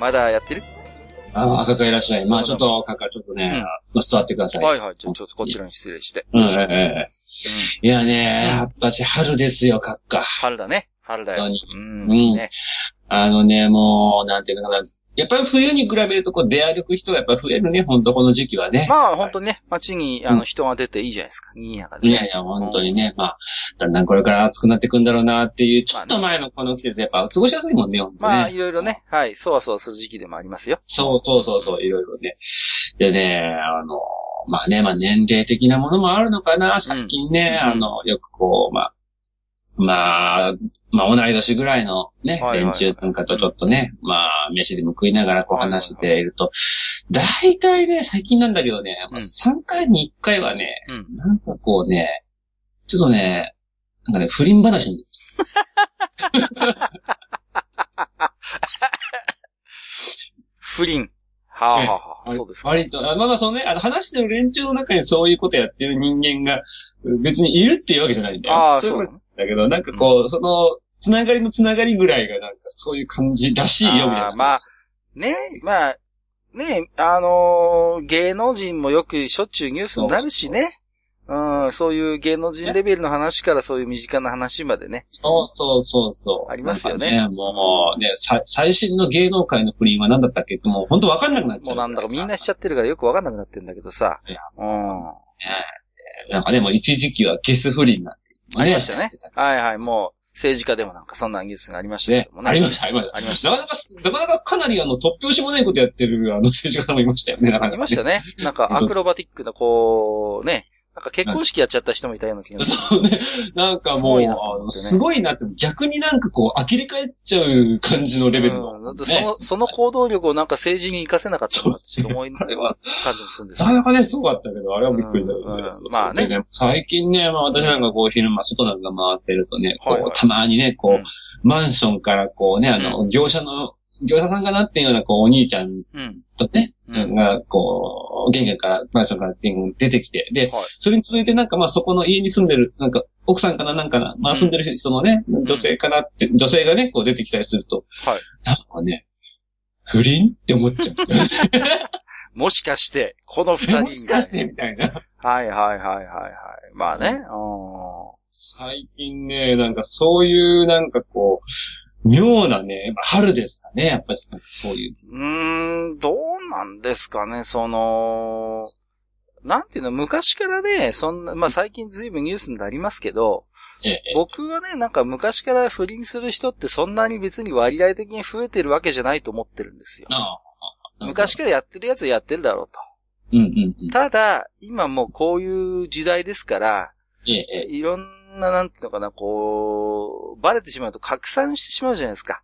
まだやってる？ああ、かかいらっしゃい。まあちょっと、かかちょっとね、座ってください。はいはい。じゃあちょっとこちらに失礼して。うん、えうんえいやね、やっぱし春ですよ、かっか。春だね。春だよ。本うん。うんね。あのね、もう、なんていうのかな。やっぱり冬に比べると、こう、出歩く人がやっぱ増えるね、ほんとこの時期はね。まあ本当にね、街にあうんの人が出ていいじゃないですか。賑やかでね。いやいや、本当にね、まあ、だんだんこれから暑くなってくんだろうなっていう、ちょっと前のこの季節、やっぱ過ごしやすいもんね、ほんとまあね。いろいろね、はい、そわそわする時期でもありますよ。そうそうそうそう、いろいろね。でね、あの、まあね、まあ年齢的なものもあるのかな、最近ね、うんあの、よくこう、まあ、まあ、まあ同い年ぐらいのね、連中なんかとちょっとね、まあ、飯でも食いながらこう話していると、大体ね、最近なんだけどね、まあうん3回に1回はね、うん。なんかこうね、ちょっとね、なんかね、不倫話に、不倫。はあ、はあはあ、そうですか。割と、あまあまあそのね、あの話してる連中の中にそういうことやってる人間が別にいるっていうわけじゃないんだよ。ああ、そうだけど、なんかこう、その、つながりのつながりぐらいがなんかそういう感じらしいよ、みたいな。まあね、まあ、ね、あのー芸能人もよくしょっちゅうニュースになるしね。うん、そういう芸能人レベルの話からそういう身近な話までね。そうそうそうそう。ありますよねなんかもうね、さ最新の芸能界の不倫は何だったっけってもう本当わかんなくなっちゃう。もうなんだかみんなしちゃってるからよくわかんなくなってんだけどさ。うん。なんかね、もう一時期はゲス不倫なんてありましたね。はいはい、もう政治家でもなんかそんなニュースがありましたけねども。ね。ありました、ありました。ありましたなかなか、なかなかかなりあの、突拍子もないことやってるあの政治家もいましたよね、なかなか、ね。いましたね。なんかアクロバティックなこう、ね。なんか結婚式やっちゃった人もいたような気がする。そうね。なんかもう、すごいなね。ごいなって、逆になんかこう、呆れ返っちゃう感じのレベルの。うん。その、その行動力をなんか政治に活かせなかったってちょっと思いあれは、感じもするんですよなかなかね、すごかったけど、あれはびっくりしたけどねまあね。で最近ね、まあ私なんかこう、昼間外なんか回ってるとね、こう、はいはいたまにね、こう、うん。マンションからこうね、あの、業者の、業者さんかなっていうような、こう、お兄ちゃんうん。とね、うんが、こう、玄関から、マンションから出てきて、で、はいそれに続いてなんかまあそこの家に住んでる、なんか、奥さんかななんかな、まあ住んでる人のね、女性かなって、女性がね、こう出てきたりすると、はい。なんかね、不倫って思っちゃう。もしかして、この二人が。もしかしてみたいな。はいはいはいはいはい。まあね。最近ね、なんかそういうなんかこう、妙なね、まあ春ですかね、やっぱりそういう。うーん、どうなんですかね、その、なんていうの、昔からね、そんな、まあ最近ずいぶんニュースになりますけど、ええ、僕はね、なんか昔から不倫する人ってそんなに別に割合的に増えてるわけじゃないと思ってるんですよ。ああ昔からやってるやつはやってるだろうと。うんうんうん。ただ、今もうこういう時代ですから、ええ、ええ。いろんな、なんていうのかな、こう、バレてしまうと拡散してしまうじゃないですか。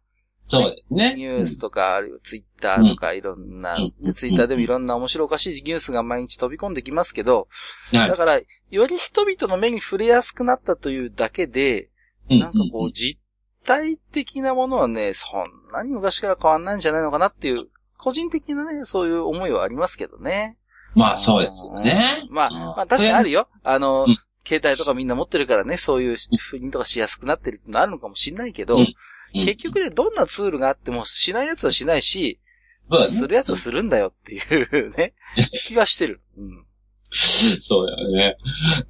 そうですね。ニュースとか、あるいはツイッターとか、いろんなうん、ツイッターでもいろんな面白おかしいニュースが毎日飛び込んできますけど、だから、より人々の目に触れやすくなったというだけで、うん。なんかこう、実体的なものはね、そんなに昔から変わんないんじゃないのかなっていう、個人的なね、そういう思いはありますけどね。まあそうですよね。まあ、うん。まあ確かにあるよ。あの、うん携帯とかみんな持ってるからね、そういう不倫とかしやすくなってるってのあるのかもしれないけど、結局ね、どんなツールがあってもしないやつはしないし。するやつはするんだよっていうね、気はしてる。うん。そうだよね。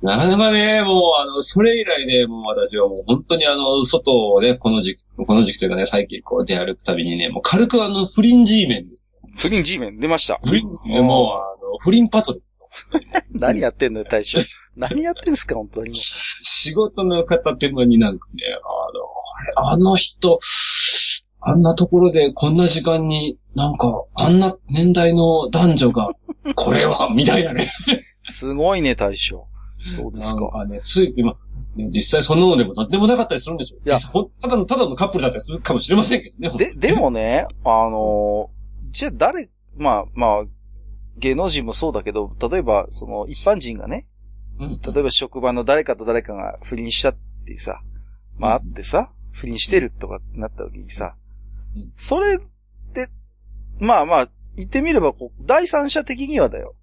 なかなかね、もう、あの、それ以来ね、もう私はもう本当にあの、外をね、この時期、この時期というかね、最近こう出歩くたびにね、もう軽くあの、不倫 G メンですよ。不倫 G メン出ました。不倫、もう、あの、不倫パトですよ。何やってんのよ、大将。何やってんすか、本当にも仕事の片手間になんかね、あの、あの人、あんなところでこんな時間になんか、あんな年代の男女が、これは、みたいなね。う。すごいね、大将。そうですか。なんかね、つい、まあ、ね、実際そんなのでも何でもなかったりするんでしょいやただの、ただのカップルだったりするかもしれませんけどね。で、でもね、あのーじゃあ誰、まあまあ、芸能人もそうだけど、例えば、その、一般人がね、うん、例えば職場の誰かと誰かが不倫したっていうさ、まああってさ、不倫してるとかってなった時にさうん、それって、まあまあ、言ってみればこう、第三者的にはだよ。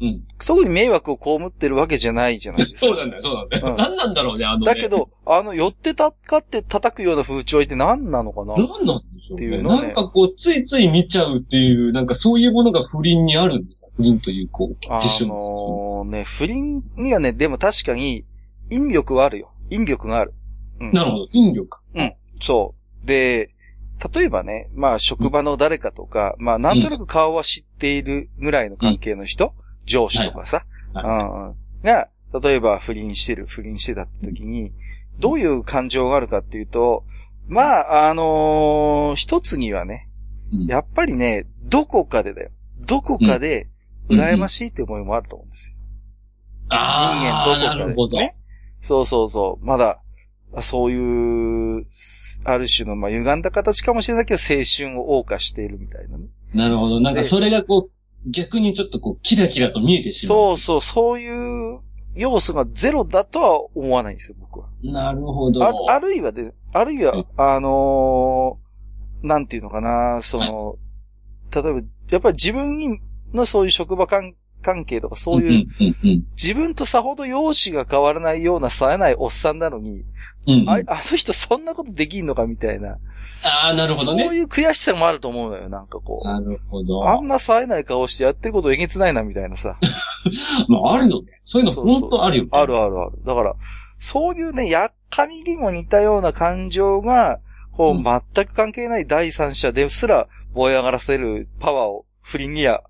うん。特に迷惑を被ってるわけじゃないじゃないですか。そうなんだよ、そうなんだよ。うん何なんだろうね、あのね。だけ、ど、あの、寄ってたかって叩くような風潮って何なのかな？何なんでしょうね。っていうのねなんかこう、ついつい見ちゃうっていう、なんかそういうものが不倫にあるんですよ。不倫という、こう、あ辞書のね、不倫にはね、でも確かに、引力はあるよ。引力がある。うん。なるほど。引力。そう。で、例えばね、まあ職場の誰かとか、まあなんとなく顔は知っているぐらいの関係の人、上司とかさ、はいうんうんが、例えば不倫してる、不倫してたって時に、どういう感情があるかっていうと、まあ、あのー一つにはね、うんやっぱりね、どこかでだよ。どこかで、羨ましいって思いもあると思うんですよ。ああ、人間どこかで、なるほど。ね。そうそうそう。まだ、あそういう、ある種の、まあ、歪んだ形かもしれないけど、青春を謳歌しているみたいなね。なるほど。なんかそれがこう、逆にちょっとこう、キラキラと見えてしまう。そうそう、そういう要素がゼロだとは思わないんですよ、僕は。なるほど。ああるいはで、あるいは、あのーなんていうのかな、その、例えば、やっぱり自分にのそういう職場関関係とか、そういう、自分とさほど容姿が変わらないような冴えないおっさんなのに、うんうん。ああの人そんなことできんのかみたいな。ああ、なるほどそうね。いう悔しさもあると思うのよ、なんかこう。なるほど。あんな冴えない顔してやってることえげつないな、みたいなさ。まあ、あるよね。そういうの本当あるよね。あるあるある。だから、そういうね、やっかみにも似たような感情が、こう、うん全く関係ない第三者ですら燃え上がらせるパワーを不倫には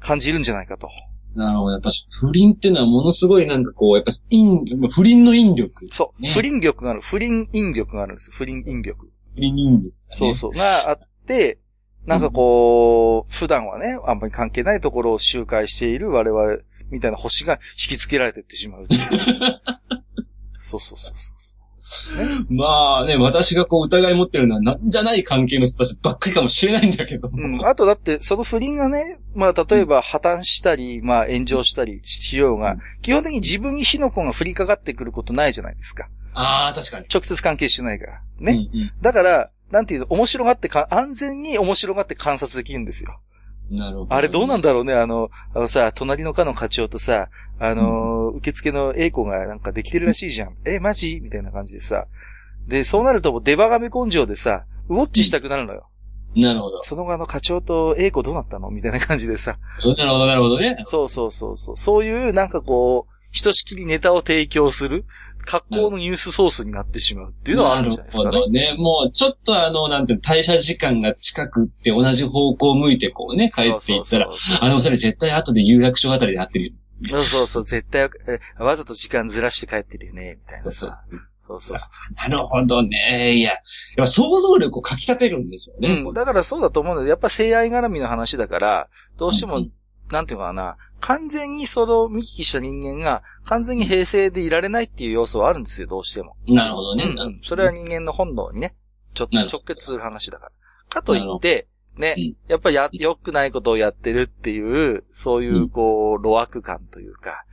感じるんじゃないかと。なるほど。やっぱ不倫っていうのはものすごいなんかこう、やっぱ引、不倫の引力。そう。ね不倫力がある。不倫引力があるんですよ。不倫引力。不倫引力、ね。そうそう。があって、なんかこう、普段はね、あんまり関係ないところを周回している我々みたいな星が引きつけられていってしまうう。そうそうそうそう。まあね、私がこう疑い持ってるのはなんじゃない関係の人たちばっかりかもしれないんだけど。うん。あとだって、その不倫がね、まあ例えば破綻したり、まあ炎上したりしようが、基本的に自分に火の粉が降りかかってくることないじゃないですか。ああ、確かに。直接関係してないから。ね。うんだから、なんていうの、面白がってか、安全に面白がって観察できるんですよ。うん。なるほど。あれどうなんだろうね、あの、あのさ、隣の課の課長とさ、あの、受付の A 子がなんかできてるらしいじゃん。え、マジ？みたいな感じでさ。で、そうなるともうデバガメ根性でさ、ウォッチしたくなるのよ。なるほど。その後あの課長と A 子どうなったの？みたいな感じでさ。なるほど、なるほどね。そうそうそうそう。そういうなんかこう、ひとしきりネタを提供する、格好のニュースソースになってしまうっていうのはあるんじゃないですかね。なるほどね。もう、ちょっとあの、なんていうの、退社時間が近くって同じ方向を向いてこうね、帰っていったら、そうそうあの二人絶対後で有楽町あたりで会ってるよ。そうそうそう、絶対、えわざと時間ずらして帰ってるよね、みたいなそうさ。そうそうそなるほどね。いや、やっぱ想像力をかき立てるんですよう。ね。うん。だからそうだと思うので、やっぱ性愛絡みの話だから、どうしても、うんなんていうのかな、完全にその見聞きした人間が、完全に平成でいられないっていう要素はあるんですよ、どうしても。なるほどね。うんうん。それは人間の本能にね、ちょっと直結する話だから。かといって、ね。うん、やっぱりや、良くないことをやってるっていう、そういうう、ん。こう、路悪感というか、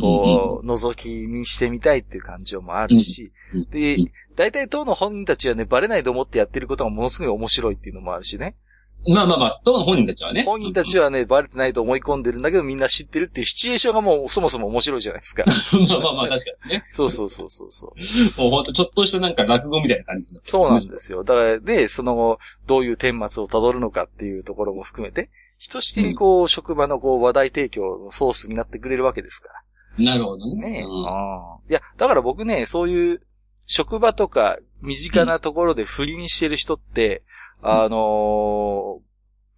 こう、覗き見してみたいっていう感情もあるしうん、でうん、大体当の本人たちはね、バレないと思ってやってることがものすごい面白いっていうのもあるしね。まあまあまあ、当の本人たちはね。本人たちはね、バレてないと思い込んでるんだけど、みんな知ってるっていうシチュエーションがもうそもそも面白いじゃないですか。まあまあまあ、確かにね。そうそうそうそうそう。もうほんと、ちょっとしたなんか落語みたいな感じになそうなんですよ。だから、で、その後、どういう顛末を辿るのかっていうところも含めて、ひとしきりこう、職場のこう、話題提供のソースになってくれるわけですから。なるほどね。ねえ。うんいや、だから僕ね、そういう、職場とか、身近なところで不倫してる人って、あのー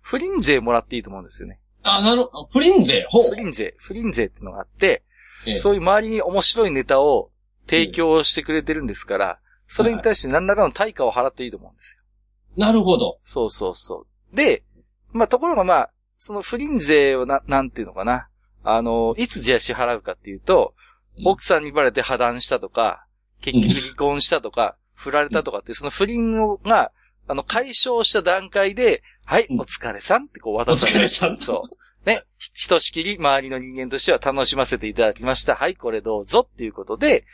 不倫税もらっていいと思うんですよね。あ、なるほど。不倫税、ほう不。倫税、不倫税っていうのがあって、ええそういう周りに面白いネタを提供してくれてるんですから、それに対して何らかの対価を払っていいと思うんですよ。なるほど。そうそうそう。で、まあ、ところがまあ、その不倫税をな、なんていうのかな。あの、いつじゃあ支払うかっていうと、奥さんにバレて破談したとか、結局離婚したとか、振られたとかって、その不倫が、あの、解消した段階で、はい、うんお疲れさんってこうお渡される。疲れさん。そう。ね。ひひとしきり周りの人間としては楽しませていただきました。はい、これどうぞっていうことで、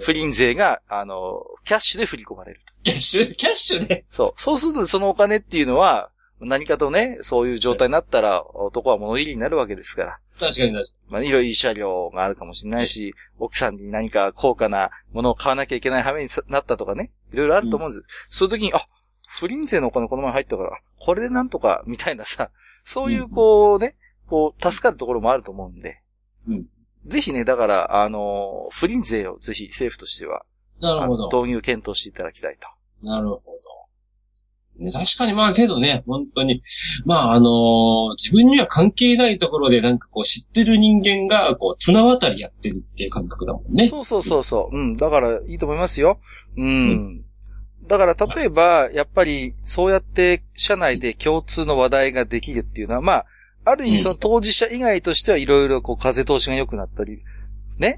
不倫税が、あの、キャッシュで振り込まれると。キャッシュ、キャッシュで？そう。そうするとそのお金っていうのは、何かとね、そういう状態になったら、男は物入りになるわけですから。確かに確かまあ、いろいろ車両があるかもしれないし、奥さんに何か高価なものを買わなきゃいけない羽目になったとかね。いろいろあると思うんです。そういう時に、あ、不倫税のお金この前入ったから、これでなんとか、みたいなさ、そういうこうね、こう、助かるところもあると思うんで。うんぜひね、だから、あの、不倫税をぜひ政府としては、に。なるほど。導入検討していただきたいと。なるほど。ね、確かにまあけどね、本当に、まああのー自分には関係ないところでなんかこう知ってる人間がこう綱渡りやってるっていう感覚だもんね。そうそうそうそう。うん。だから、いいと思いますよ。うん。だから、例えば、やっぱり、そうやって、社内で共通の話題ができるっていうのは、まあ、ある意味、うんその当事者以外としてはいろいろ、こう、風通しが良くなったり、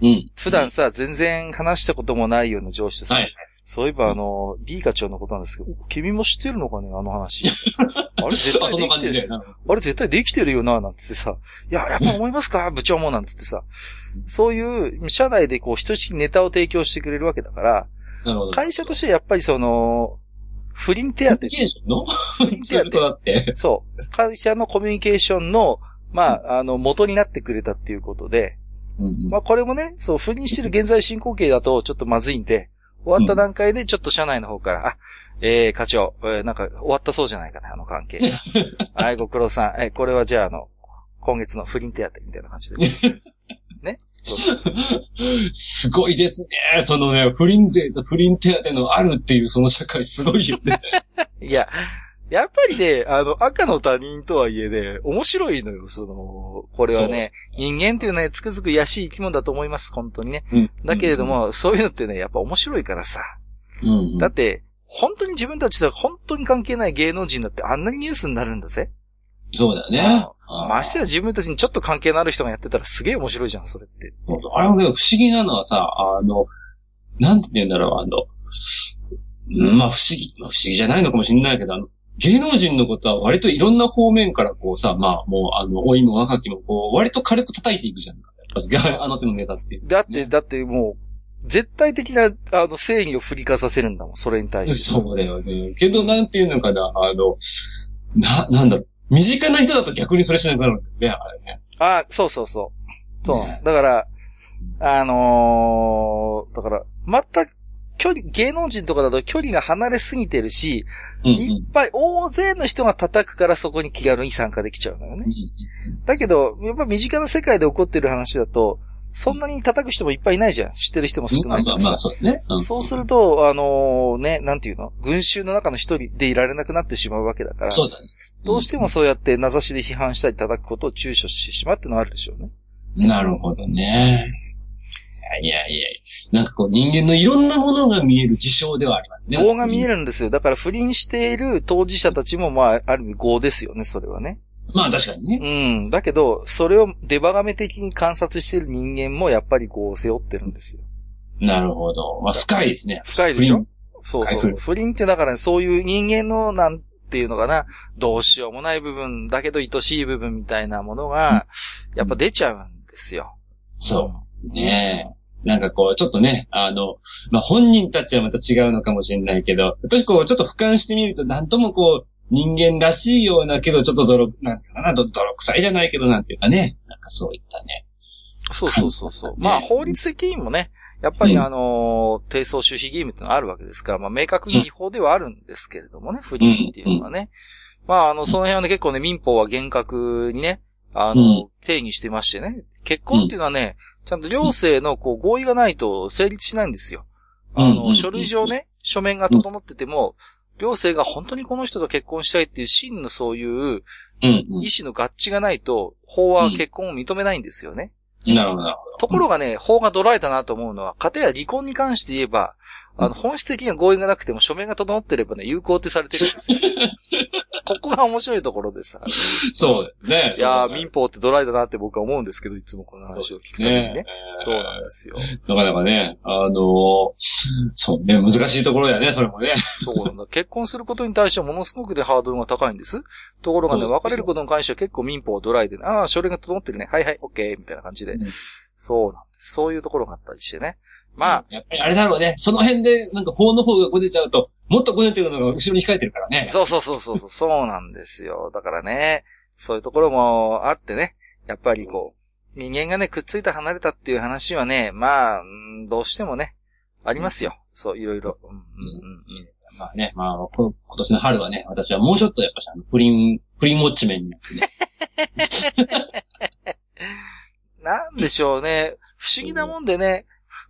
うん。普段さ、全然話したこともないような上司とさ、はい。そういえば、あの、B 課長のことなんですけど、君も知ってるのかね、あの話。あれ絶対できてる。あれ絶対できてるよな、なんつってさ。いや、やっぱ思いますか？部長も、なんつってさ。そういう、社内でこう、人しネタを提供してくれるわけだから、なるほど。会社としてはやっぱりその、不倫手当コミュニケーションの不倫手当なって。そう。会社のコミュニケーションの、まあ、あの、元になってくれたっていうことで、うんまあ、これもね、そう、不倫してる現在進行形だとちょっとまずいんで、終わった段階でちょっと社内の方から、あ、えー、課長、えーなんか終わったそうじゃないかな、あの関係。はい、ご苦労さん。えーこれはじゃあ、あの、今月の不倫手当みたいな感じで。ね。すごいですね。そのね、不倫税と不倫手当のあるっていうその社会すごいよね。いや、やっぱりね、あの、赤の他人とはいえね、面白いのよ、その、これはね、人間っていうのはね、つくづく癒しい生き物だと思います、本当にね。うんだけれど、も、そういうのってね、やっぱ面白いからさ。うんうんだって、本当に自分たちとは本当に関係ない芸能人だってあんなにニュースになるんだぜ。そうだよね。ましてや自分たちにちょっと関係のある人がやってたらすげえ面白いじゃん、それって。あれもけど不思議なのはさ、あの、なんて言うんだろう、あの、うんまあ不思議、不思議じゃないのかもしれないけど、あの、芸能人のことは割といろんな方面からこうさ、まあもう、あの、老いも若きもこう、割と軽く叩いていくじゃん。あの手のネタって。だって、だってもう、絶対的な、あの、正義を振りかさせるんだもん、それに対して。そうだよね。けど、なんていうのかな、あの、な、なんだろう、身近な人だと逆にそれしなくなるんだよね、あれね。あそうそうそう。そう。ねだから、あのーだから、全く、距離、芸能人とかだと距離が離れすぎてるし、うんうんいっぱい大勢の人が叩くからそこに気軽に参加できちゃうのよね。うんだけど、やっぱ身近な世界で起こってる話だと、そんなに叩く人もいっぱいいないじゃん。知ってる人も少まあまあまあ。そうだね。んそうすると、あのね、なんていうの？群衆の中の一人でいられなくなってしまうわけだから、そうだね。どうしてもそうやって名指しで批判したり叩くことを躊躇してしまうっていうのはあるでしょうね。なるほどね。いやいやいやなんかこう人間のいろんなものが見える事象ではありますね。業が見える。るんですよ。だから不倫している当事者たちも、まあ、ある意味業ですよね、それはね。まあ確かにね。うん。だけど、それをデバガメ的に観察している人間もやっぱりこう背負ってるんですよ。なるほど。まあ深いですね。深いでしょ？そうそう。不倫ってだから、ね、そういう人間の、なんていうのかな、どうしようもない部分、だけど愛しい部分みたいなものが、やっぱ出ちゃうんですよ。そうですね。なんかこう、ちょっとね、あの、まあ、本人たちはまた違うのかもしれないけど、やっぱりこう、ちょっと俯瞰してみると、なんともこう、人間らしいようなけど、ちょっと泥、なんていうかな、ど泥臭いじゃないけど、なんていうかね、なんかそういったね。そうそうそうそう。ねまあ、法律的にもね、やっぱりうん。あのー、低層守秘義務ってのがあるわけですから、まあ、明確に違法ではあるんですけれどもね、不倫っていうのはね。まあ、あの、その辺はね、結構ね、民法は厳格にね、あの、定義してましてね、結婚っていうのはね、ちゃんと両性のこう合意がないと成立しないんですよ。あの、書類上ね、書面が整ってても、両性が本当にこの人と結婚したいっていう真のそういううん、意思の合致がないと、法は結婚を認めないんですよね。うん。なるほど、なるほど。ところがね、法がドラえたなと思うのは、家庭や離婚に関して言えば、あの、本質的な合意がなくても書面が整ってればね、有効ってされてるんですよ。ここが面白いところでさ。そうね。いやー、民法ってドライだなって僕は思うんですけど、いつもこの話を聞くたびにね。ね。そうなんですよ。なかなかね、あのーそうね、難しいところだよね、それもね。そうなんだ。結婚することに対してはものすごくでハードルが高いんです。ところがね、別れることに関しては結構民法ドライで、ああ、書類が整ってるね。はいはい、オッケー、みたいな感じで。うんそうなんです。そういうところがあったりしてね。まあ、やっぱりあれだろうね。その辺で、なんか法の方がごねちゃうと、もっとごねてるのが後ろに控えてるからね。そうそうそうそうそう、そうなんですよ。だからね、そういうところもあってね、やっぱりこう、人間がね、くっついた離れたっていう話はね、まあ、うんどうしてもね、ありますよ。そう、いろいろ。うんうんうんうんまあね、まあ、こ今年の春はね、私はもうちょっとやっぱし、あの、不倫、不倫ウォッチメンになってね。なんでしょうね。不思議なもんでね、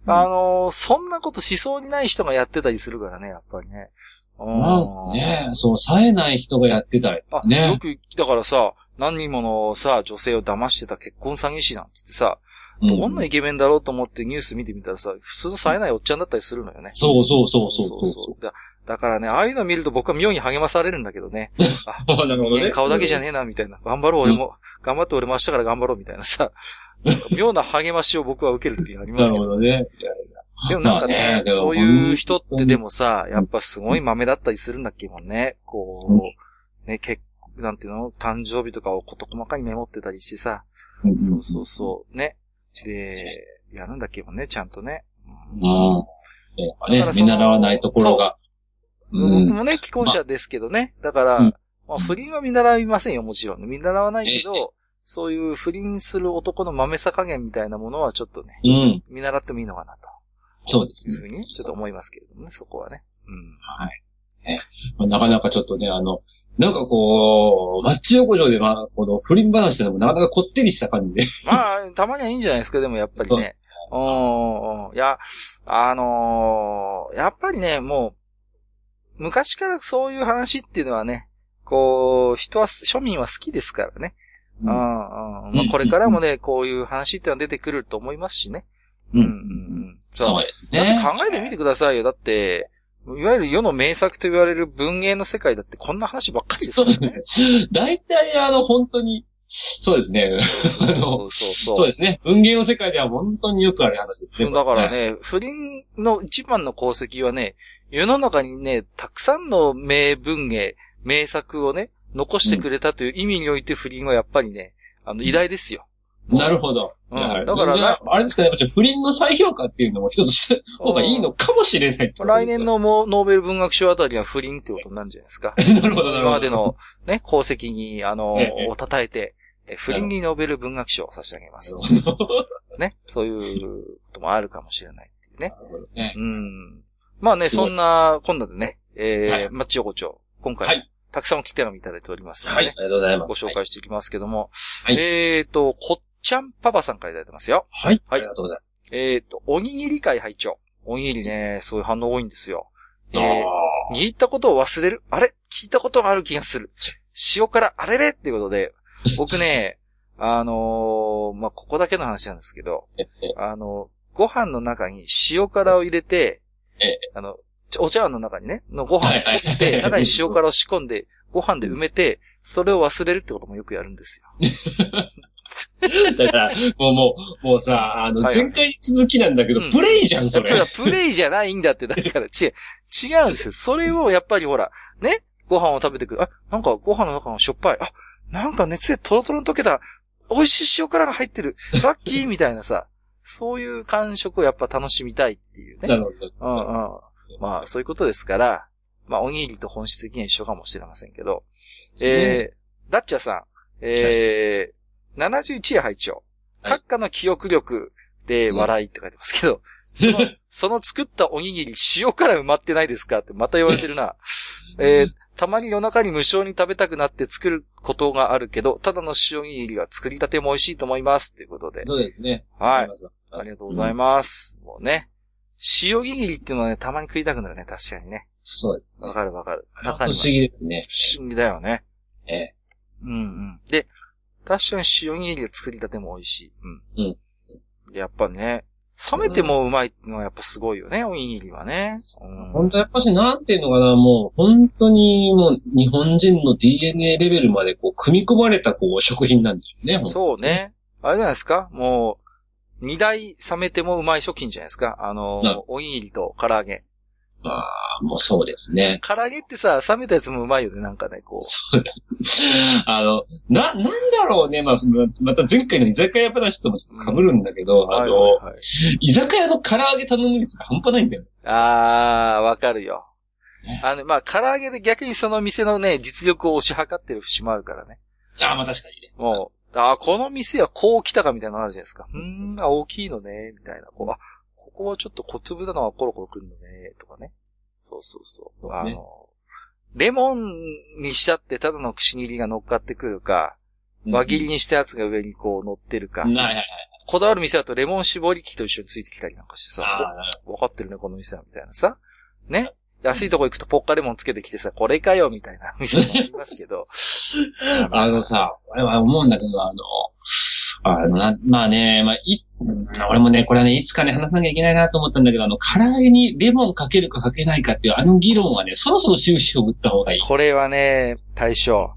あのーそんなことしそうにない人がやってたりするからね、やっぱりね。うんなんかね、そう、冴えない人がやってたりあ、よね。く、だからさ、何人ものさ、女性を騙してた結婚詐欺師なんつってさ、どんなイケメンだろうと思ってニュース見てみたらさ、普通の冴えないおっちゃんだったりするのよね。そうそうそうそうそうそう。だだからね、ああいうの見ると僕は妙に励まされるんだけどね。なるほどね。顔だけじゃねえな、みたいな。頑張ろう、俺も。頑張って俺も明日から頑張ろう、みたいなさ。妙な励ましを僕は受ける時がありますけど。なるほどね。でもなんかまあね、ねそういう人ってでもさ、やっぱすごい豆だったりするんだっけもんね。こう、ね、結なんていうの？誕生日とかを事細かにメモってたりしてさ。やそうそうそう。ね。で、やるんだっけもんね、ちゃんとね。うん。やっぱね見習わないところが。うん僕もね、既婚者ですけどね。だから、うんまあ、不倫は見習いませんよ、もちろん。見習わないけえど、そういう不倫する男の豆さ加減みたいなものはちょっとね、うん。見習ってもいいのかなと。そうですねいうふうに、ちょっと思いますけれどもね、そこはね。うん。はい。ねまあなかなかちょっとね、あの、なんかこう、マッチ横丁で、まあ、この不倫話ってのもなかなかこってりした感じで。まあ、たまにはいいんじゃないですか、でもやっぱりね。うん、うんいや、あのーやっぱりね、もう、昔からそういう話っていうのはね、こう、人は、庶民は好きですからね。うん、うん。まあ、これからもね、こういう話っていうのは出てくると思いますしね。うんうん、うん。そうですだってね。考えてみてくださいよ。だって、いわゆる世の名作と言われる文芸の世界だってこんな話ばっかりですそうからね。大体、あの、本当に、そうですね。そうそうそう。そうですね。文芸の世界では本当によくある話ですね。だから。ね、不倫の一番の功績はね、世の中にね、たくさんの名文芸、名作をね、残してくれたという意味において不倫はやっぱりね、あの、偉大ですよ。なるほど。うんだから、ああれですかね、不倫の再評価っていうのも一つした方がいいのかもしれないってことです来年。のもうノーベル文学賞あたりは不倫ってことになるんじゃないですか。なるほど、なるほど。今までのね、功績に、あの、ええを称えて、え不倫にノーベル文学賞を差し上げます。ね。そういうこともあるかもしれないっていうね。なるほどね。うん。まあね、そんな、今度でね、えーはいマッチ横丁、今回、はいたくさんお切手紙いただいておりますのはい、でね、ありがとうございます。ご紹介していきますけども、はいえーと、こっちゃんパパさんからいただいてますよ。はい。はいありがとうございえーと、おにぎり会拝聴おにぎりね、そういう反応多いんですよ。えます。ー、握ったことを忘れる？あれ？聞いたことがある気がする。塩辛あれれ？っていうことで、僕ね、あのーまあ、ここだけの話なんですけど、ええあの、ご飯の中に塩辛を入れて、ええあの、お茶碗の中にね、のご飯をはいはい振って、中に塩辛を仕込んで、ご飯で埋めて、それを忘れるってこともよくやるんですよ。だから、もうもう、もうさ、あの、はい前回に続きなんだけどうん、プレイじゃん、それ。それはプレイじゃないんだって、だから、違う、違うんですよ。それをやっぱりほら、ね、ご飯を食べてくる。あ、なんかご飯の中がしょっぱい。あ、なんか熱でトロトロに溶けた。美味しい塩辛が入ってる。ラッキーみたいなさ、そういう感触をやっぱ楽しみたいっていうね。なるほど。うんうん。まあ、そういうことですから、まあ、おにぎりと本質的には一緒かもしれませんけど、えー、ダッチャさん、えー、71夜拝聴はい閣下の記憶力で笑いって書いてますけど、その、その作ったおにぎり塩辛埋まってないですかってまた言われてるな。えー、たまに夜中に無償に食べたくなって作ることがあるけど、ただの塩おにぎりが作りたても美味しいと思います。ということで。そうですね。はい。あありがとうございます。もうね。塩おにぎりっていうのはね、たまに食いたくなるね、確かにね。そうです。わかるわかる。不思議ですね。不思議だよね。ええ。うんうん。で、確かに塩おにぎりが作りたても美味しい。うん。うん。やっぱね、冷めてもうまいのはやっぱすごいよね、おにぎりはね。うん本当やっぱし、なんていうのかな、もう、本当にもう、日本人の DNA レベルまでこう、組み込まれたこう、食品なんでしょうね。そうね。あれじゃないですか？もう、二台冷めてもうまい食品じゃないですかあのうん、おにぎりと唐揚げ。ああ、もうそうですね。唐揚げってさ、冷めたやつもうまいよね、なんかね、こう。そうだ。あの、な、なんだろうね。まあ、そのまた前回の居酒屋話ともちょっと被るんだけど、あはいの、はいはい。居酒屋の唐揚げ頼む率が半端ないんだよ。あー、わかるよね。あの、まあ、唐揚げで逆にその店のね、実力を推し量ってる節もあるからね。ああ、まあ確かにね。もう、あーこの店はこう来たかみたいなのあるじゃないですか。うーん、あ、大きいのね、みたいな。こう、あ、ここはちょっと小粒なのがコロコロくるのね、とかね。そうそうそう。あの、レモンにしたってただのくし切りが乗っかってくるか、輪切りにしたやつが上にこう乗ってるか。うん。はいはいはい。こだわる店だとレモン絞り器と一緒についてきたりなんかしてさ、あわかってるね、この店は、みたいなさ。ね。安いとこ行くとポッカレモンつけてきてさ、これかよ、みたいな 店もありますけど。ああのさ、俺は思うんだけど、あの、あのな、まあね、まあ、い、うん俺もね、これはね、いつかね、話さなきゃいけないなと思ったんだけど、あの、唐揚げにレモンかけるかかけないかっていう、あの議論はね、そろそろ終止を打った方がいい。これはね、大将。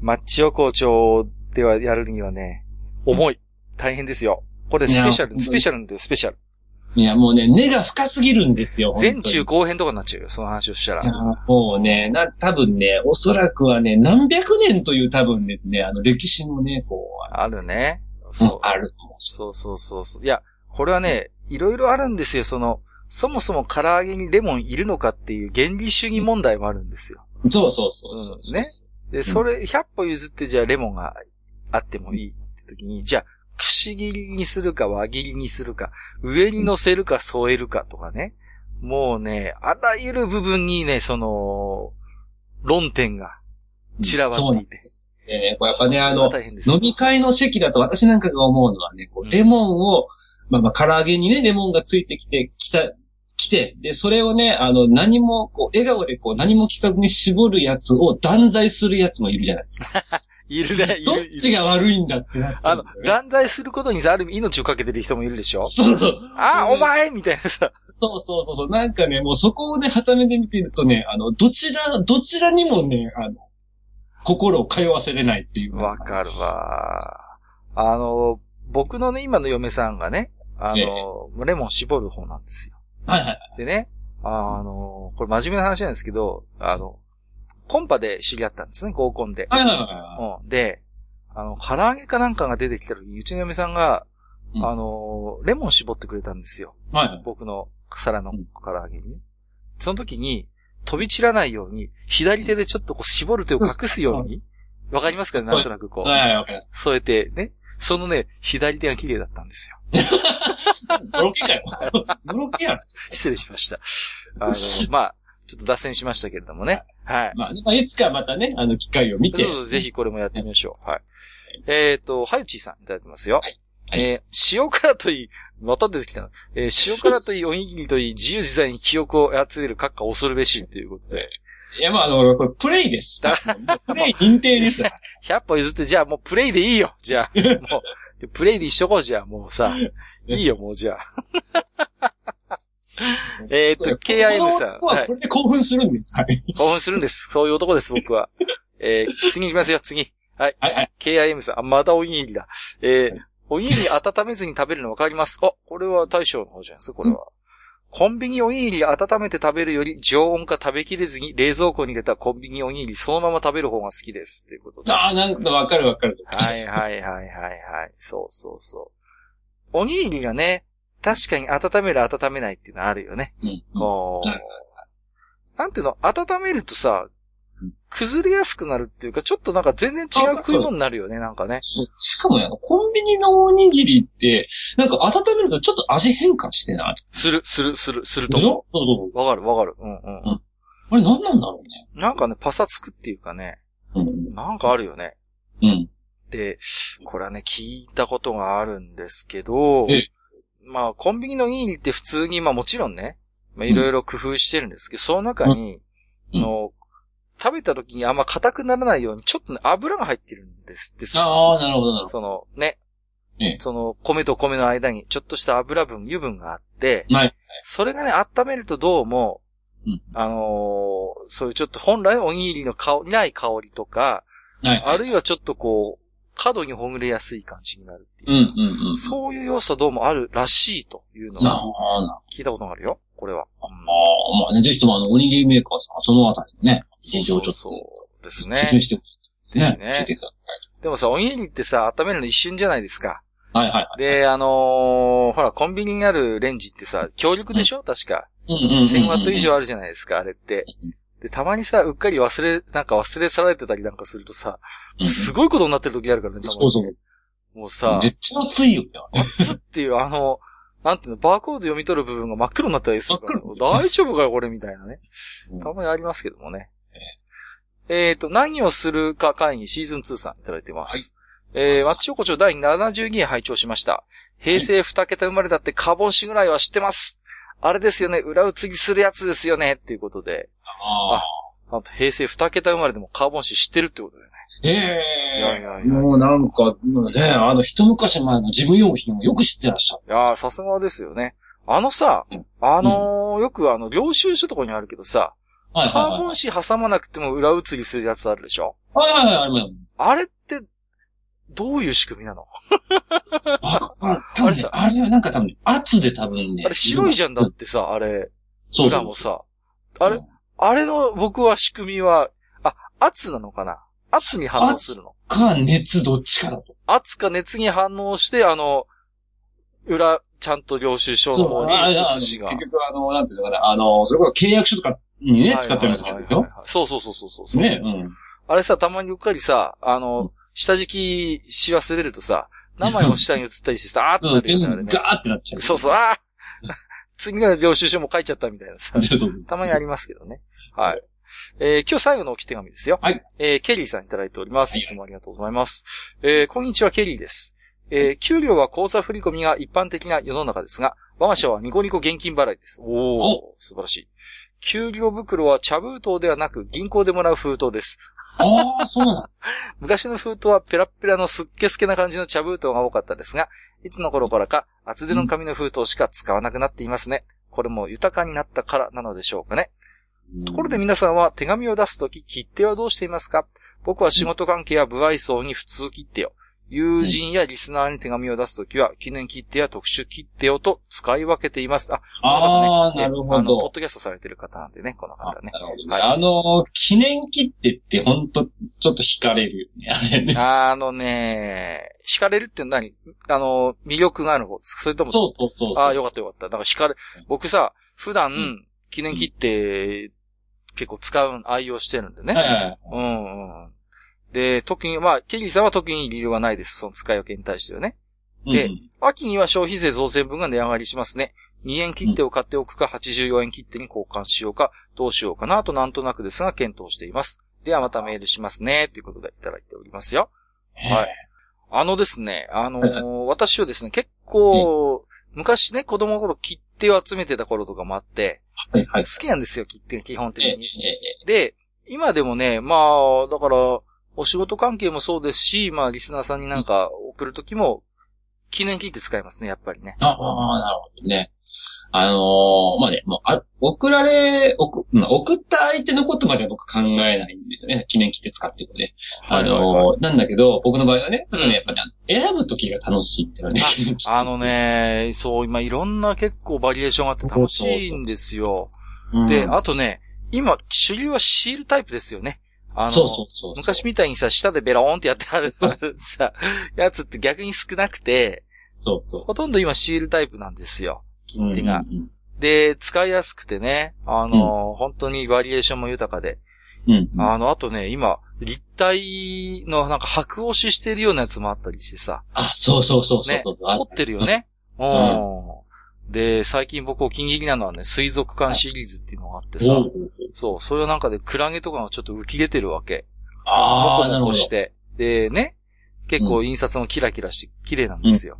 マッチ横丁ではやるにはね、重い。大変ですよ。これスペシャル、スペシャルなんだよ、スペシャル。いや、もうね、根が深すぎるんですよ。全中後編とかになっちゃうよ、その話をしたいやら。もうね、な、多分ね、おそらくはね、何百年という多分ですね、あの、歴史のね、こう、あるね。うんそう。ある。そうそうそうそう。いや、これはね、いろいろあるんですよ。その、そもそも唐揚げにレモンいるのかっていう原理主義問題もあるんですよ。そうそうそうそううんね。で、それ、100歩譲ってじゃあレモンがあってもいいって時に、じゃあ、くし切りにするか輪切りにするか、上に乗せるか添えるかとかね。もうね、あらゆる部分にね、その、論点が散らばっていて。でね、こうやっぱね、あの、飲み会の席だと私なんかが思うのはね、こうんうレモンを、まあまあ、唐揚げにね、レモンがついてきて、きた、来て、で、それをね、あの、何も、こう、笑顔でこう、何も聞かずに絞るやつを断罪するやつもいるじゃないですか。いるね。どっちが悪いんだってなっちゃあの。断罪することにさ、ある意味命をかけてる人もいるでしょ？そうそう。あお前みたいなさ。そうそうそうそう。なんかね、もうそこをね、旗目で見てるとね、あの、どちら、どちらにもね、あの、心を通わせれないっていう。わかるわ。あの、僕のね、今の嫁さんがね、あの、レモン絞る方なんですよ。はいはい。でね、あの、これ真面目な話なんですけど、あの、コンパで知り合ったんですね、合コンで。はいはいはうん。で、あの、唐揚げかなんかが出てきた時に、うちの嫁さんが、うんあの、レモン絞ってくれたんですよ。い。はいはい。僕の皿の唐揚げにね。その時に、飛び散らないように、左手でちょっとこう絞る手を隠すように、わかりますかねなんとなくこう。はいはい、わかります。添えて、ね。そのね、左手が綺麗だったんですよ。のろけかよ。のろけやろ。失礼しました。あの、まあ、ちょっと脱線しましたけれどもね。はい。まあ、まあ、いつかまたね、あの、機会を見てそう。そうぜひこれもやってみましょう。はい。えっ、と、はゆちーさんいただいてますよ。はいえー塩辛といい、また出てきたな。えー塩辛といい、おにぎりといい、自由自在に記憶を操れる閣下恐るべしということで。いや、まあ、あの、これ、プレイです。だプレイ認定です。100歩譲って、じゃあもうプレイでいいよ。じゃあ、もう、プレイで一緒こうじゃあ、もうさ。いいよ、もうじゃあ。えっと、KIM さん。はいこの男はこ。れで興奮するんです。はい。興奮するんです。そういう男です、僕は。えー次行きますよ、次。はい、はい。KIM さん。あ、またおにぎりだ。えーおにぎり温めずに食べるのわかります。あ、これは大将の方じゃないですか、これは。コンビニおにぎり温めて食べるより常温か食べきれずに冷蔵庫に入れたコンビニおにぎりそのまま食べる方が好きです。ということで。ああ、なんかわかるわかる。はいはいはいはいはい。そうそうそう。おにぎりがね、確かに温める温めないっていうのはあるよね。うん。こうなんていうの、温めるとさうん、崩れやすくなるっていうか、ちょっとなんか全然違う食い物になるよね、なんかね。しかもね、コンビニのおにぎりって、なんか温めるとちょっと味変化してない？する、する、する、すると思。ょ？そうそうわかるわかる。うんうん。あれ何なんだろうなんかね、パサつくっていうかね、ね。うん。なんかあるよね。うん。で、これはね、聞いたことがあるんですけどええ、まあ、コンビニのおにぎりって普通に、まあもちろんね、まあいろいろ工夫してるんですけど、その中に、うん。の、食べた時にあんま硬くならないように、ちょっとね、油が入ってるんですって、そああ、なるほど、なるほその、ね。ええ。その、米と米の間にちょっとした油分、油分があって、はい。それがね、温めるとどうも、うん。あのーそういうちょっと本来のおにぎりの香り、ない香りとか、はい。あるいはちょっとこう、角にほぐれやすい感じになるってうんいう。うんうん。そういう要素はどうもあるらしいというのは、な聞いたことがあるよ、これは。うんああ、まあね、ぜひともあの、おにぎりメーカーさん、そのあたりのね、事情をちょっとそうです説ね。明してほしい。ね教えてくださでもさ、おにぎりってさ、温めるの一瞬じゃないですか。い。はいはいはい。で、あのーほら、コンビニにあるレンジってさ、強力でしょ？確か。うんうんうんうん。1000ワット以上あるじゃないですか、あれって。で、たまにさ、うっかり忘れ、なんか忘れ去られてたりなんかするとさ、うん。すごいことになってる時あるからね、たまにねそうそう。もうさめ、っちゃ熱いよね。熱っていう、あの、なんていうの、バーコード読み取る部分が真っ黒になったりするから、真っ大丈夫かよ、これ、みたいなね。うんたまにありますけどもね。えっ、と、何をするか会議シーズン2さんいただいてます。えー、マッチ横丁第72位拝聴しました。平成2桁生まれだってカーボン紙ぐらいは知ってます。あれですよね、裏移りするやつですよね、っていうことで。ああ。あと平成2桁生まれでもカーボン紙知ってるってことだよね。えいやいやいやえもうなんか、ね、あの、一昔前の事務用品をよく知ってらっしゃる。いやー、さすがですよね。あのさ、うんあのーよくあの、領収書とかにあるけどさ、はいカー。ボン紙挟まなくても裏移りするやつあるでしょ？はいはいはい。あれって、どういう仕組みなの？あ、あ多分ね、あれはなんか多分ね、圧で多分ね。あれ白いじゃんだっってさ、あれ、そう裏もさ。あれ、うんあれの僕は仕組みは、あ、圧なのかな？圧に反応するの？か、熱どっちかだと。圧か熱に反応して、あの、裏、ちゃんと領収書の方に写しが。結局あの、なんていうのかな、あの、それこそ契約書とかにね、使ってるやつですよそうそうそうそうそう。ね、うん。あれさ、たまにうっかりさ、あの、下敷きし忘れるとさ、名前も下に移ったりしてさ、あーってなるよね、あれね。ガーってなっちゃう。そうそう、あー 次の領収書も書いちゃったみたいなさ。たまにありますけどね。はい。えー今日最後の置き手紙ですよ。はい。えーケリーさんいただいております。はいいつもありがとうございます。えーこんにちは、ケリーです。えー給料は口座振込が一般的な世の中ですが、我が社はニコニコ現金払いです。おー、素晴らしい。給料袋は茶封筒ではなく銀行でもらう封筒です。ああ、そうなんだ。昔の封筒はペラッペラのすっけすけな感じの茶封筒が多かったですが、いつの頃からか厚手の紙の封筒しか使わなくなっていますね。これも豊かになったからなのでしょうかね。ところで皆さんは手紙を出すとき、切手はどうしていますか？僕は仕事関係や部愛想に普通切手を。友人やリスナーに手紙を出すときは、記念切手や特殊切手をと使い分けています。あ、ああ、ねなるほあの、ポッど。ドキャストされてる方なんでね、このあ方ね。なるほどね。はいあの、記念切手ってほんと、ちょっと惹かれるよね。あれね。あのね、惹かれるって何？あの、魅力がある方それとも、そうそうそう。ああ、よかったよかった。なんか惹かれ、僕さ、普段、うん記念切手、結構使う、愛用してるんでね。はいはいはい。うんうん。で、特に、まあ、ケリーさんは特に理由はないです。その使い分けに対してはね。でうん秋には消費税増税分が値上がりしますね。2円切手を買っておくか、84円切手に交換しようか、どうしようかなとなんとなくですが検討しています。ではまたメールしますね。ということでいただいておりますよ。はい。あのですね、あのーはい私はですね、結構、昔ね、子供の頃切手を集めてた頃とかもあって、好。きなんですよ、切手基本的に。え、で、今でもね、まあ、だから、お仕事関係もそうですし、まあ、リスナーさんになんか送るときも、記念切手使いますね、やっぱりね。ああ、なるほどね。あのーまあね、もう、あ、送られ、送、まあ送った相手のことまでは僕考えないんですよね。記念切手使ってるので。あのーはいはいはいなんだけど、僕の場合はね、ただうんね、やっぱね、選ぶときが楽しいっていうのはね。記念切手あの、ね、そう、今いろんな結構バリエーションがあって楽しいんですよ。うんで、あとね、今、主流はシールタイプですよね。あの、そうそうそう。昔みたいにさ、下でベローンってやってあるさ、やつって逆に少なくて、そうそう。ほとんど今シールタイプなんですよ。切手が。うんうんで、使いやすくてね、あの、本当にバリエーションも豊かで。うん。うん。あの、あとね、今、立体のなんか白押ししてるようなやつもあったりしてさ、あ、そうそうそうそうね、凝ってるよね。うん。で、最近僕お気に入りなのはね、水族館シリーズっていうのがあってさ、そう、それはなんかでクラゲとかがちょっと浮き出てるわけ。ああ、なるほど。して。で、ね、結構印刷もキラキラして綺麗なんですよ。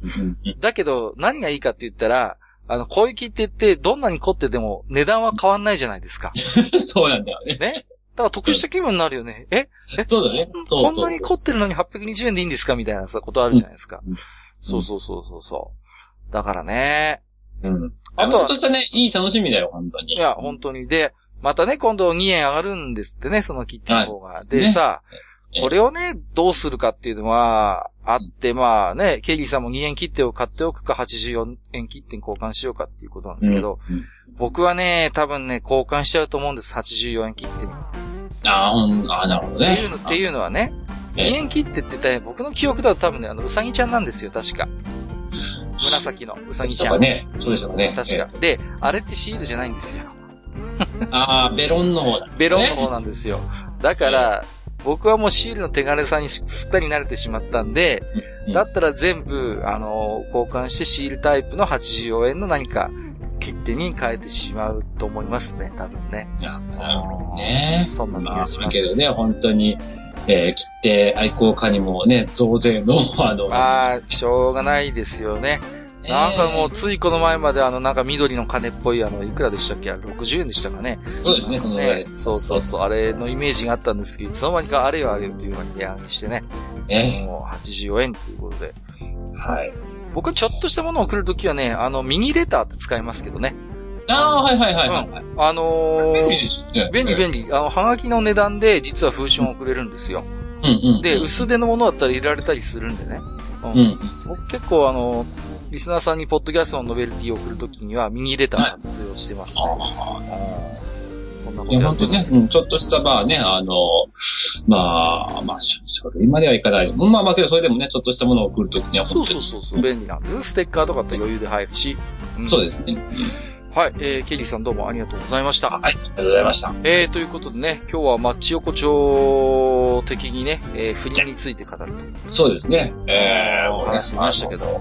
だけど、何がいいかって言ったら、あの、こういう切手ってどんなに凝ってても値段は変わんないじゃないですか。そうなんだよね。ね。だから得した気分になるよね。え？え？そうだね。そうそうそうこんなに凝ってるのに820円でいいんですか？みたいなさ、ことあるじゃないですかうん。そうそうそうそうそう。だからね。うん。あとはあとは、としたね、いい楽しみだよ、本当に。いや、本当に。で、またね、今度2円上がるんですってね、その切手の方が。でねさ、ええこれをね、どうするかっていうのは、あって、まあね、ケイリーさんも2円切手を買っておくか、84円切手に交換しようかっていうことなんですけど、うん。うん僕はね、多分ね、交換しちゃうと思うんです、84円切手に。ああ、ほん、ああ、なるほどね。っていうの、っていうのはね、2ええ円切手って言ったら、僕の記憶だと多分ね、あの、うさぎちゃんなんですよ、確か。紫のうさぎちゃん。そうかね。そうでしたかね。確か。で、あれってシールじゃないんですよ。ええ。ああ、ベロンの方だ。ベロンの方なんですよ。だから、僕はもうシールの手軽さにすっかり慣れてしまったんで、うんだったら全部、あの、交換してシールタイプの84円の何か切手に変えてしまうと思いますね、多分ね。いや、なるほどね。そんな気まあ、がします。だけどね、本当に、えー、切手愛好家にもね、増税の、あの、まあ、しょうがないですよね。なんかもう、ついこの前まであの、なんか緑の金っぽいあの、いくらでしたっけ ?60 円でしたかね？そうですね、そのぐらいね、です。そうそうそう、あれのイメージがあったんですけど、いつの間にかあれよあれよという間に値上げしてね、ね。もう84円ということで。はい。僕はちょっとしたものを送るときはね、あの、ミニレターって使いますけどね。ああ、はいはいはいはい。あの便利ー、ですよね。便利便利。あの、はがきの値段で実は封書を送れるんですよ。うんうん。で、薄手のものだったら入れられたりするんでね。うんうん。僕結構あの、リスナーさんにポッドキャストのノベルティを送るときにはミニレター活用してますね。あうんそんなこあ。いや、とやっ本当にね、てます。うんちょっとした、まあね、あの、まあ、まあ、仕事今ではいかない。まあまあ、けどそれでもね、ちょっとしたものを送るときには、そうそうそうそう、便利なんです。ステッカーとかって余裕で入るし。んそうですね。はい、えー、ケリーさんどうもありがとうございました。はい、ありがとうございました。えー、ということでね、今日はマッチ横丁的にね、えー、不倫について語ると。そうですね。えー、お話ししましたけど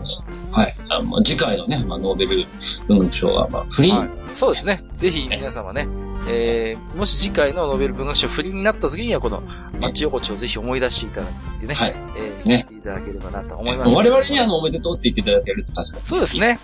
はい。あの、まあ次回のね、まあ、ノーベル文学賞は、まあ、不倫。はい。そうですね。ぜひ皆様ね、えー、もし次回のノーベル文学賞不倫になった時には、このマッチ横丁をぜひ思い出していただいてね、はいえー、ね聞いていただければなと思います。我々にあの、おめでとうって言っていただけると確かに。そうです。ね。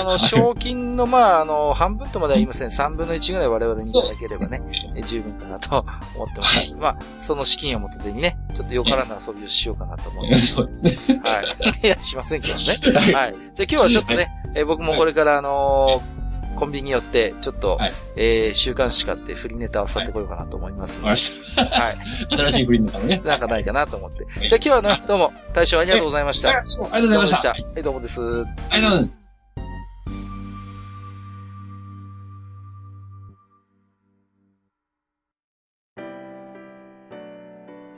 あの、賞金の、まあ、あの、半分とまでは言いません。3分の1ぐらい我々にいただければね、えー十分かなと思ってます。はいまあ、その資金を元手にね、ちょっとよからぬ遊びをしようかなと思います。そうですね。はい。いや、しませんけどね。はい。じゃあ今日はちょっとね、えー僕もこれからあのーコンビニに寄って、ちょっと、はいえー週刊誌買ってフリーネタを去ってこようかなと思いますのわかで、りましはい。た。新しい不倫のからね。なんかないかなと思って。じゃあ今日はね、どうも、大将ありがとうございました。ありがとうございました。はい、どうもです。ありがとうございます。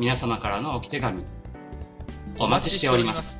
皆様からの置き手紙、お待ちしております。